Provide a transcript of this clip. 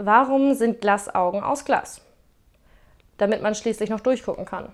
Warum sind Glasaugen aus Glas? Damit man schließlich noch durchgucken kann.